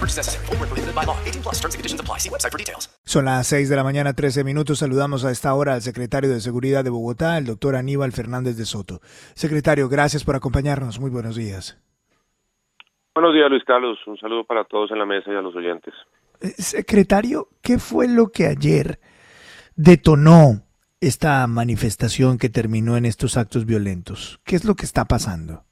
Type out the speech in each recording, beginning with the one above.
No purchase necessary. Full prohibited by law. 18 plus terms and conditions apply. See website for details. Son las 6 de la mañana, 13 minutos. Saludamos a esta hora al secretario de Seguridad de Bogotá, el doctor Aníbal Fernández de Soto. Secretario, gracias por acompañarnos. Muy buenos días. Buenos días, Luis Carlos. Un saludo para todos en la mesa y a los oyentes. Secretario, ¿qué fue lo que ayer detonó esta manifestación que terminó en estos actos violentos? ¿Qué es lo que está pasando?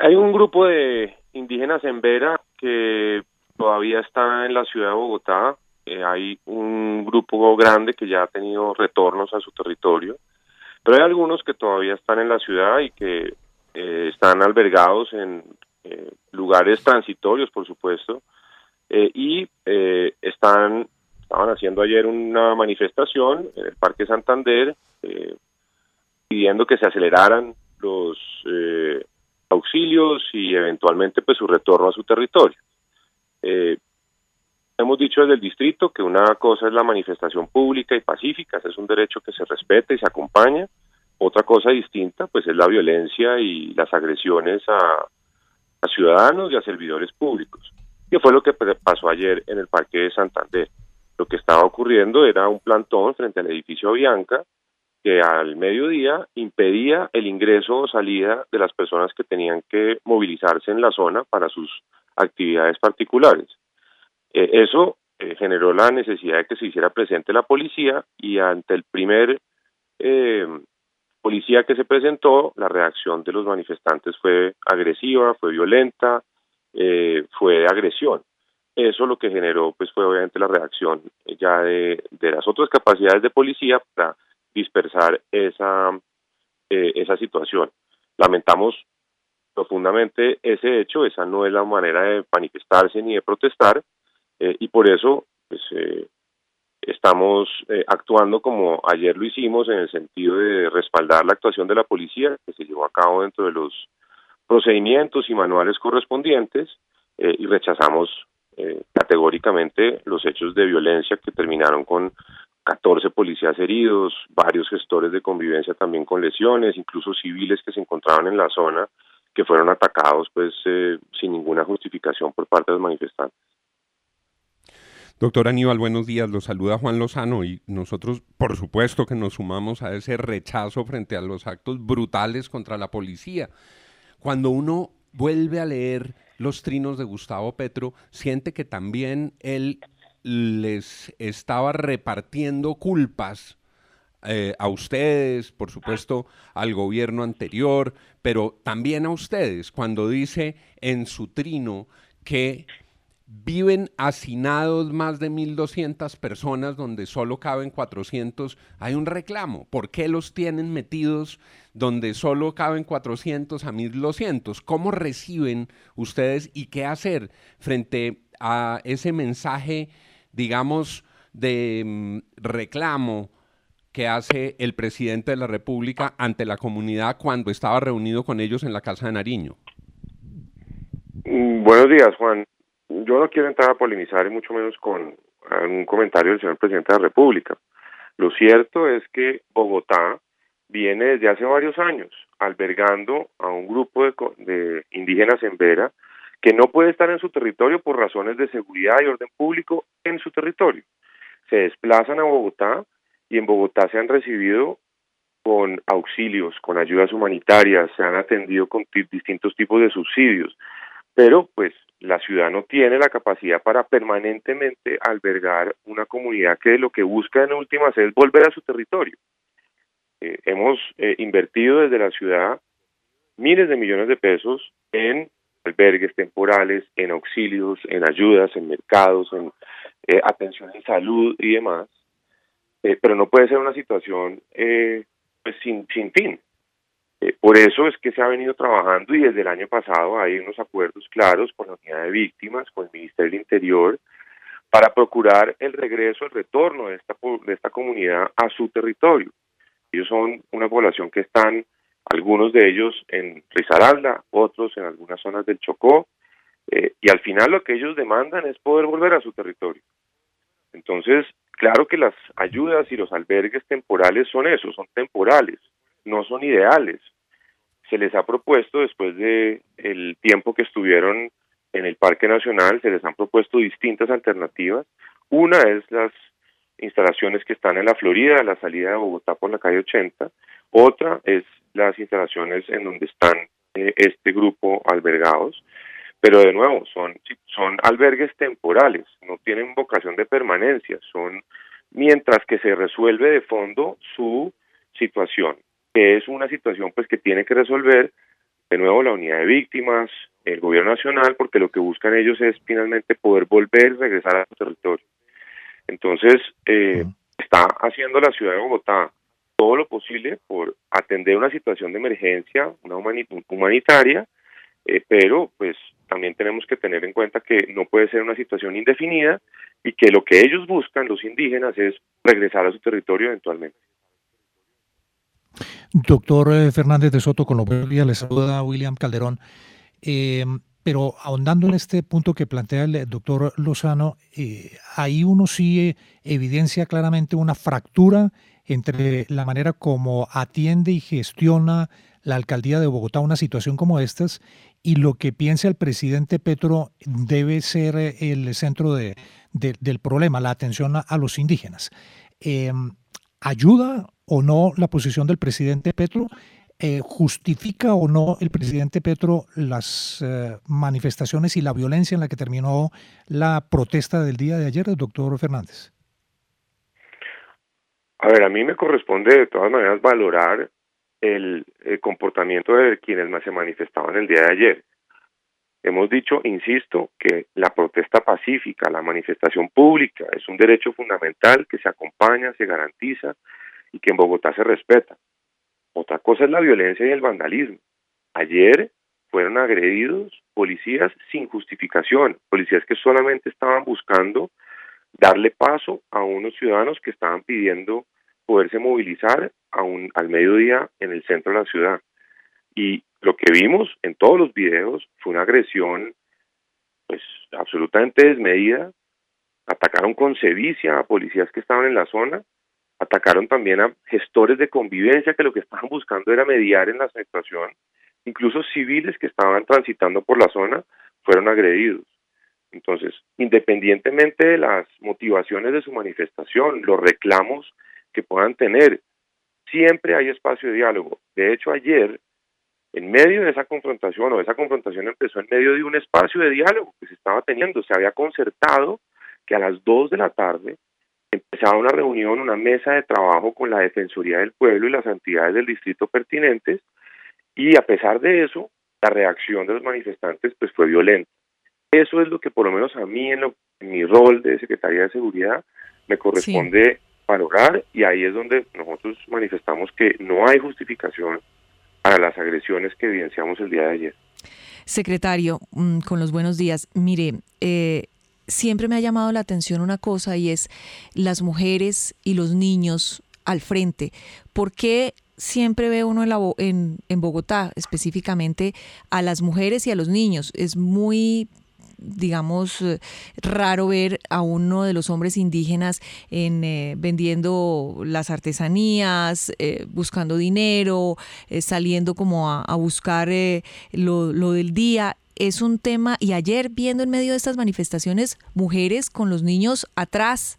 Hay un grupo de indígenas en Vera que todavía está en la ciudad de Bogotá. Eh, hay un grupo grande que ya ha tenido retornos a su territorio, pero hay algunos que todavía están en la ciudad y que eh, están albergados en eh, lugares transitorios, por supuesto, y están estaban haciendo ayer una manifestación en el Parque Santander pidiendo que se aceleraran los auxilios y eventualmente pues su retorno a su territorio. Eh, hemos dicho desde el distrito que una cosa es la manifestación pública y pacífica, es un derecho que se respeta y se acompaña. Otra cosa distinta pues es la violencia y las agresiones a, a ciudadanos y a servidores públicos, que fue lo que pasó ayer en el Parque de Santander. Lo que estaba ocurriendo era un plantón frente al edificio Bianca que al mediodía impedía el ingreso o salida de las personas que tenían que movilizarse en la zona para sus actividades particulares. Eh, eso eh, generó la necesidad de que se hiciera presente la policía y ante el primer eh, policía que se presentó, la reacción de los manifestantes fue agresiva, fue violenta, eh, fue de agresión. Eso lo que generó pues fue obviamente la reacción ya de, de las otras capacidades de policía para dispersar esa, eh, esa situación. Lamentamos profundamente ese hecho, esa no es la manera de manifestarse ni de protestar eh, y por eso pues, eh, estamos actuando como ayer lo hicimos en el sentido de respaldar la actuación de la policía que se llevó a cabo dentro de los procedimientos y manuales correspondientes y rechazamos categóricamente los hechos de violencia que terminaron con 14 policías heridos, varios gestores de convivencia también con lesiones, incluso civiles que se encontraban en la zona que fueron atacados pues eh, sin ninguna justificación por parte de los manifestantes. Doctor Aníbal, buenos días. Lo saluda Juan Lozano y nosotros, por supuesto, que nos sumamos a ese rechazo frente a los actos brutales contra la policía. Cuando uno vuelve a leer los trinos de Gustavo Petro, siente que también él les estaba repartiendo culpas eh, a ustedes, por supuesto, al gobierno anterior, pero también a ustedes, cuando dice en su trino que viven hacinados más de 1.200 personas donde solo caben 400, hay un reclamo. ¿Por qué los tienen metidos donde solo caben 400 a 1.200? ¿Cómo reciben ustedes y qué hacer frente a ese mensaje, digamos, de mm, reclamo que hace el presidente de la República ante la comunidad cuando estaba reunido con ellos en la Casa de Nariño? Mm, Buenos días, Juan. Yo no quiero entrar a polemizar y mucho menos con un comentario del señor presidente de la República. Lo cierto es que Bogotá viene desde hace varios años albergando a un grupo de, de indígenas en Vera que no puede estar en su territorio por razones de seguridad y orden público en su territorio. Se desplazan a Bogotá y en Bogotá se han recibido con auxilios, con ayudas humanitarias, se han atendido con ti- distintos tipos de subsidios. pero pues la ciudad no tiene la capacidad para permanentemente albergar una comunidad que lo que busca en últimas es volver a su territorio. Eh, hemos eh, invertido desde la ciudad miles de millones de pesos en albergues temporales, en auxilios, en ayudas, en mercados, en eh, atención en salud y demás, pero no puede ser una situación pues sin, sin fin. Eh, por eso es que se ha venido trabajando y desde el año pasado hay unos acuerdos claros con la unidad de víctimas, con el Ministerio del Interior, para procurar el regreso, el retorno de esta, de esta comunidad a su territorio. Ellos son una población que están, algunos de ellos en Risaralda, otros en algunas zonas del Chocó, eh, y al final lo que ellos demandan es poder volver a su territorio. Entonces, claro que las ayudas y los albergues temporales son eso, son temporales, no son ideales. Se les ha propuesto después de el tiempo que estuvieron en el Parque Nacional, se les han propuesto distintas alternativas. Una es las instalaciones que están en la Florida, a la salida de Bogotá por la calle 80. Otra es las instalaciones en donde están eh, este grupo albergados. Pero de nuevo, son, son albergues temporales, no tienen vocación de permanencia, son mientras que se resuelve de fondo su situación que es una situación pues que tiene que resolver de nuevo la unidad de víctimas, el gobierno nacional, porque lo que buscan ellos es finalmente poder volver y regresar a su territorio. Entonces, eh, está haciendo la ciudad de Bogotá todo lo posible por atender una situación de emergencia, una humanitaria, eh, pero pues también tenemos que tener en cuenta que no puede ser una situación indefinida y que lo que ellos buscan, los indígenas, es regresar a su territorio eventualmente. Doctor eh, Fernández de Soto, con lo días, le saluda William Calderón. Eh, pero ahondando en este punto que plantea el doctor Lozano, eh, ahí uno sí evidencia claramente una fractura entre la manera como atiende y gestiona la alcaldía de Bogotá una situación como estas y lo que piensa el presidente Petro debe ser el centro de, del problema, la atención a, los indígenas. ¿Ayuda o no la posición del presidente Petro? Eh, ¿Justifica o no el presidente Petro las eh, manifestaciones y la violencia en la que terminó la protesta del día de ayer, doctor Fernández? A ver, a mí me corresponde de todas maneras valorar el, el comportamiento de quienes se manifestaban el día de ayer. Hemos dicho, insisto, que la protesta pacífica, la manifestación pública es un derecho fundamental que se acompaña, se garantiza y que en Bogotá se respeta. Otra cosa es la violencia y el vandalismo. Ayer fueron agredidos policías sin justificación, policías que solamente estaban buscando darle paso a unos ciudadanos que estaban pidiendo poderse movilizar a un, al mediodía en el centro de la ciudad. Y lo que vimos en todos los videos fue una agresión pues absolutamente desmedida. Atacaron con sevicia a policías que estaban en la zona atacaron también a gestores de convivencia que lo que estaban buscando era mediar en la situación, incluso civiles que estaban transitando por la zona fueron agredidos. Entonces, independientemente de las motivaciones de su manifestación, los reclamos que puedan tener, siempre hay espacio de diálogo. De hecho, ayer, en medio de esa confrontación, o esa confrontación empezó en medio de un espacio de diálogo que se estaba teniendo, se había concertado que a las dos de la tarde empezaba una reunión, una mesa de trabajo con la Defensoría del Pueblo y las entidades del distrito pertinentes y a pesar de eso, la reacción de los manifestantes pues fue violenta. Eso es lo que por lo menos a mí en, mi rol de Secretaría de Seguridad me corresponde valorar y ahí es donde nosotros manifestamos que no hay justificación para las agresiones que evidenciamos el día de ayer. Secretario, mm, con los buenos días. Mire, eh, siempre me ha llamado la atención una cosa y es las mujeres y los niños al frente. ¿Por qué siempre ve uno en, en, Bogotá específicamente a las mujeres y a los niños? Es muy digamos, eh, raro ver a uno de los hombres indígenas en, eh, vendiendo las artesanías, eh, buscando dinero, saliendo como a, buscar lo, lo, del día es un tema, y ayer viendo en medio de estas manifestaciones, mujeres con los niños atrás,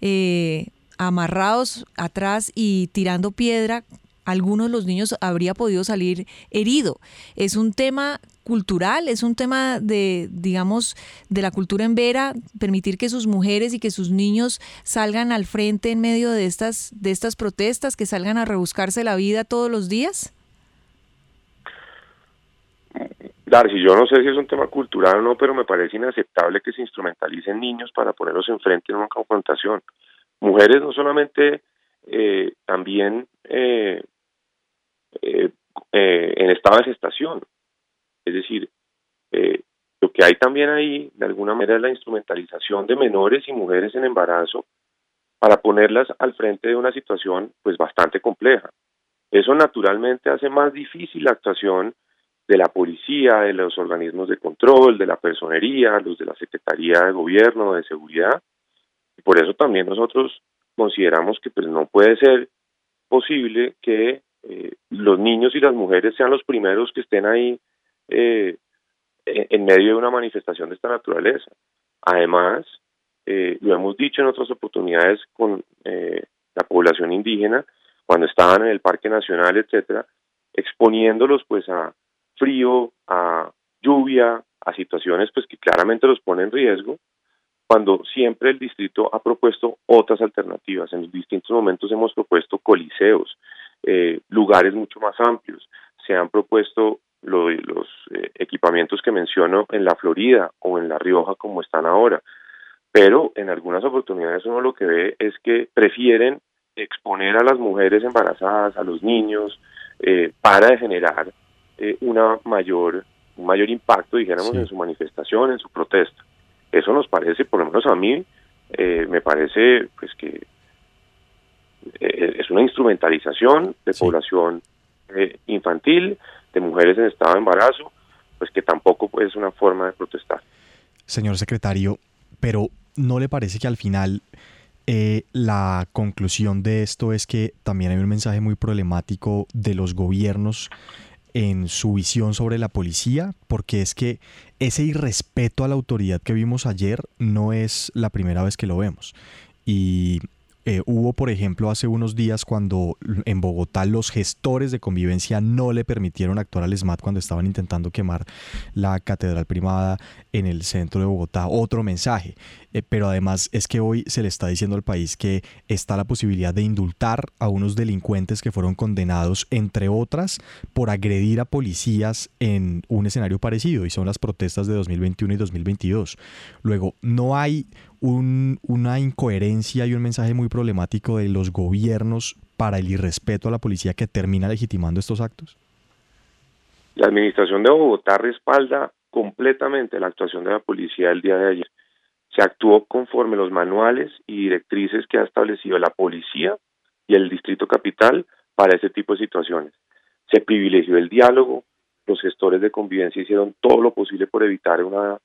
eh, amarrados atrás y tirando piedra, algunos de los niños habría podido salir herido. Es un tema cultural, es un tema de, digamos, de la cultura en Vera, permitir que sus mujeres y que sus niños salgan al frente en medio de estas, de estas protestas, que salgan a rebuscarse la vida todos los días? Darcy, yo no sé si es un tema cultural o no, pero me parece inaceptable que se instrumentalicen niños para ponerlos enfrente en una confrontación. Mujeres no solamente, eh, también eh, eh, en estado de gestación. Es decir, lo que hay también ahí, de alguna manera, es la instrumentalización de menores y mujeres en embarazo para ponerlas al frente de una situación pues bastante compleja. Eso naturalmente hace más difícil la actuación de la policía, de los organismos de control, de la personería, los de la Secretaría de Gobierno, de Seguridad. Y por eso también nosotros consideramos que pues, no puede ser posible que eh, los niños y las mujeres sean los primeros que estén ahí eh, en medio de una manifestación de esta naturaleza. Además, eh, lo hemos dicho en otras oportunidades con la población indígena, cuando estaban en el Parque Nacional, etcétera, exponiéndolos pues a, frío, a lluvia, a situaciones pues que claramente los ponen en riesgo, cuando siempre el distrito ha propuesto otras alternativas. En los distintos momentos hemos propuesto coliseos, eh, lugares mucho más amplios. Se han propuesto los eh, equipamientos que menciono en la Florida o en La Rioja como están ahora. Pero en algunas oportunidades uno lo que ve es que prefieren exponer a las mujeres embarazadas, a los niños, eh, para generar eh, una mayor, un mayor impacto, dijéramos, en su manifestación, en su protesta. Eso nos parece, por lo menos a mí, eh, me parece pues que eh, es una instrumentalización de población infantil, de mujeres en estado de embarazo, pues que tampoco es una forma de protestar. Señor secretario, pero ¿no le parece que al final la conclusión de esto es que también hay un mensaje muy problemático de los gobiernos en su visión sobre la policía, porque es que ese irrespeto a la autoridad que vimos ayer no es la primera vez que lo vemos. Y eh, hubo, por ejemplo, hace unos días cuando en Bogotá los gestores de convivencia no le permitieron actuar al SMAT cuando estaban intentando quemar la catedral primada en el centro de Bogotá. Otro mensaje. Eh, pero además es que hoy se le está diciendo al país que está la posibilidad de indultar a unos delincuentes que fueron condenados, entre otras, por agredir a policías en un escenario parecido, y son las protestas de 2021 y 2022. Luego, no hay una incoherencia y un mensaje muy problemático de los gobiernos para el irrespeto a la policía que termina legitimando estos actos? La administración de Bogotá respalda completamente la actuación de la policía el día de ayer. Se actuó conforme los manuales y directrices que ha establecido la policía y el distrito capital para ese tipo de situaciones. Se privilegió el diálogo, los gestores de convivencia hicieron todo lo posible por evitar una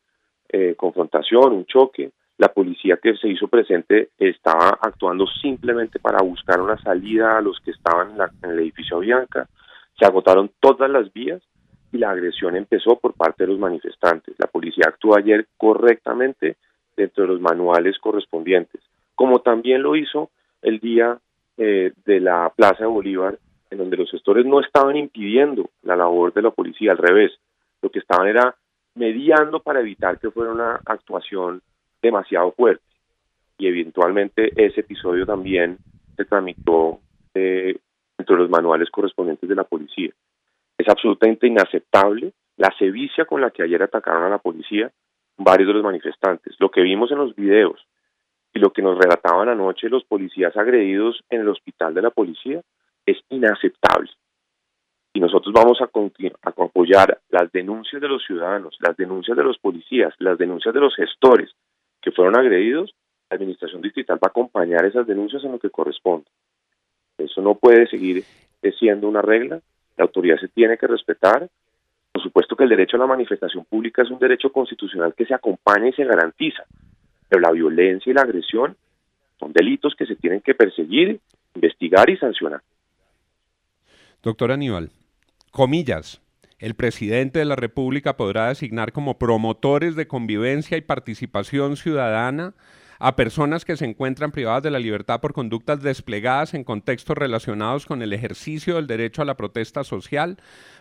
eh, confrontación, un choque, la policía que se hizo presente estaba actuando simplemente para buscar una salida a los que estaban en, el edificio Bianca. Se agotaron todas las vías y la agresión empezó por parte de los manifestantes. La policía actuó ayer correctamente dentro de los manuales correspondientes, como también lo hizo el día eh, de la Plaza de Bolívar, en donde los gestores no estaban impidiendo la labor de la policía, al revés, lo que estaban era mediando para evitar que fuera una actuación demasiado fuerte. Y eventualmente ese episodio también se tramitó eh, dentro de los manuales correspondientes de la policía. Es absolutamente inaceptable la sevicia con la que ayer atacaron a la policía varios de los manifestantes. Lo que vimos en los videos y lo que nos relataban anoche los policías agredidos en el hospital de la policía es inaceptable. Y nosotros vamos a, a apoyar las denuncias de los ciudadanos, las denuncias de los policías, las denuncias de los gestores, que fueron agredidos, la administración distrital va a acompañar esas denuncias en lo que corresponde. Eso no puede seguir siendo una regla, la autoridad se tiene que respetar. Por supuesto que el derecho a la manifestación pública es un derecho constitucional que se acompaña y se garantiza, pero la violencia y la agresión son delitos que se tienen que perseguir, investigar y sancionar. Doctor Aníbal, comillas, el presidente de la República podrá designar como promotores de convivencia y participación ciudadana a personas que se encuentran privadas de la libertad por conductas desplegadas en contextos relacionados con el ejercicio del derecho a la protesta social,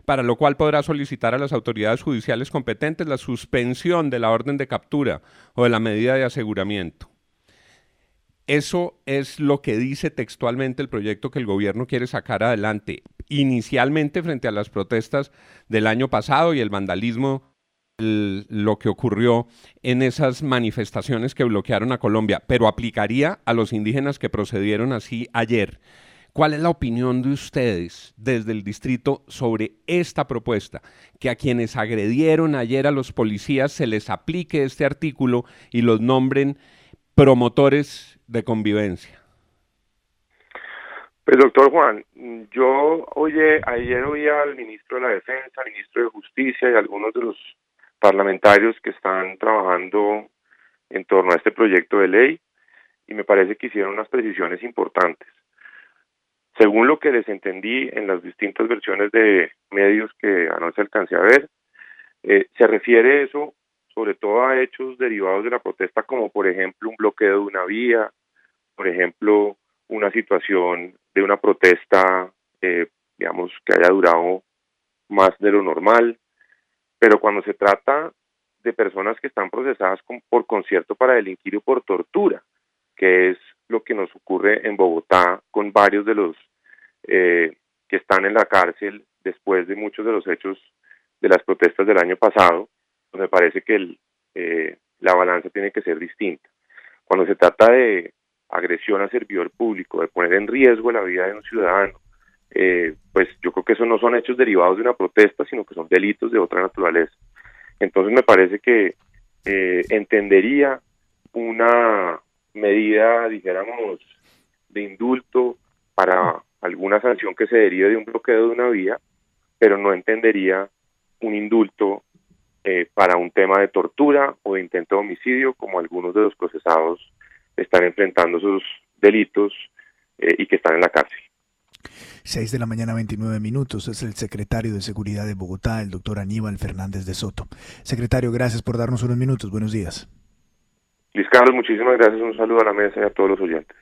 para lo cual podrá solicitar a las autoridades judiciales competentes la suspensión de la orden de captura o de la medida de aseguramiento. Eso es lo que dice textualmente el proyecto que el gobierno quiere sacar adelante, inicialmente frente a las protestas del año pasado y el vandalismo lo que ocurrió en esas manifestaciones que bloquearon a Colombia, pero aplicaría a los indígenas que procedieron así ayer. ¿Cuál es la opinión de ustedes desde el distrito sobre esta propuesta? Que a quienes agredieron ayer a los policías se les aplique este artículo y los nombren promotores de convivencia. Pues doctor Juan, yo oye, ayer oí al ministro de la Defensa, al ministro de Justicia y algunos de los parlamentarios que están trabajando en torno a este proyecto de ley y me parece que hicieron unas precisiones importantes. Según lo que les entendí en las distintas versiones de medios que anoche alcancé a ver, eh, se refiere eso sobre todo a hechos derivados de la protesta, como por ejemplo un bloqueo de una vía, por ejemplo una situación de una protesta, eh, digamos, que haya durado más de lo normal, pero cuando se trata de personas que están procesadas por concierto para delinquir o por tortura, que es lo que nos ocurre en Bogotá con varios de los eh, que están en la cárcel después de muchos de los hechos de las protestas del año pasado, pues me parece que eh, la balanza tiene que ser distinta. Cuando se trata de agresión a servidor público, de poner en riesgo la vida de un ciudadano, eh, pues yo creo que eso no son hechos derivados de una protesta, sino que son delitos de otra naturaleza. Entonces me parece que eh, entendería una medida, dijéramos, de indulto para alguna sanción que se derive de un bloqueo de una vía, pero no entendería un indulto eh, para un tema de tortura o de intento de homicidio, como algunos de los procesados están enfrentando esos delitos y que están en la cárcel. 6 de la mañana 29 minutos es el secretario de Seguridad de Bogotá, el doctor Aníbal Fernández de Soto. Secretario, gracias por darnos unos minutos. Buenos días. Luis Carlos, muchísimas gracias. Un saludo a la mesa y a todos los oyentes.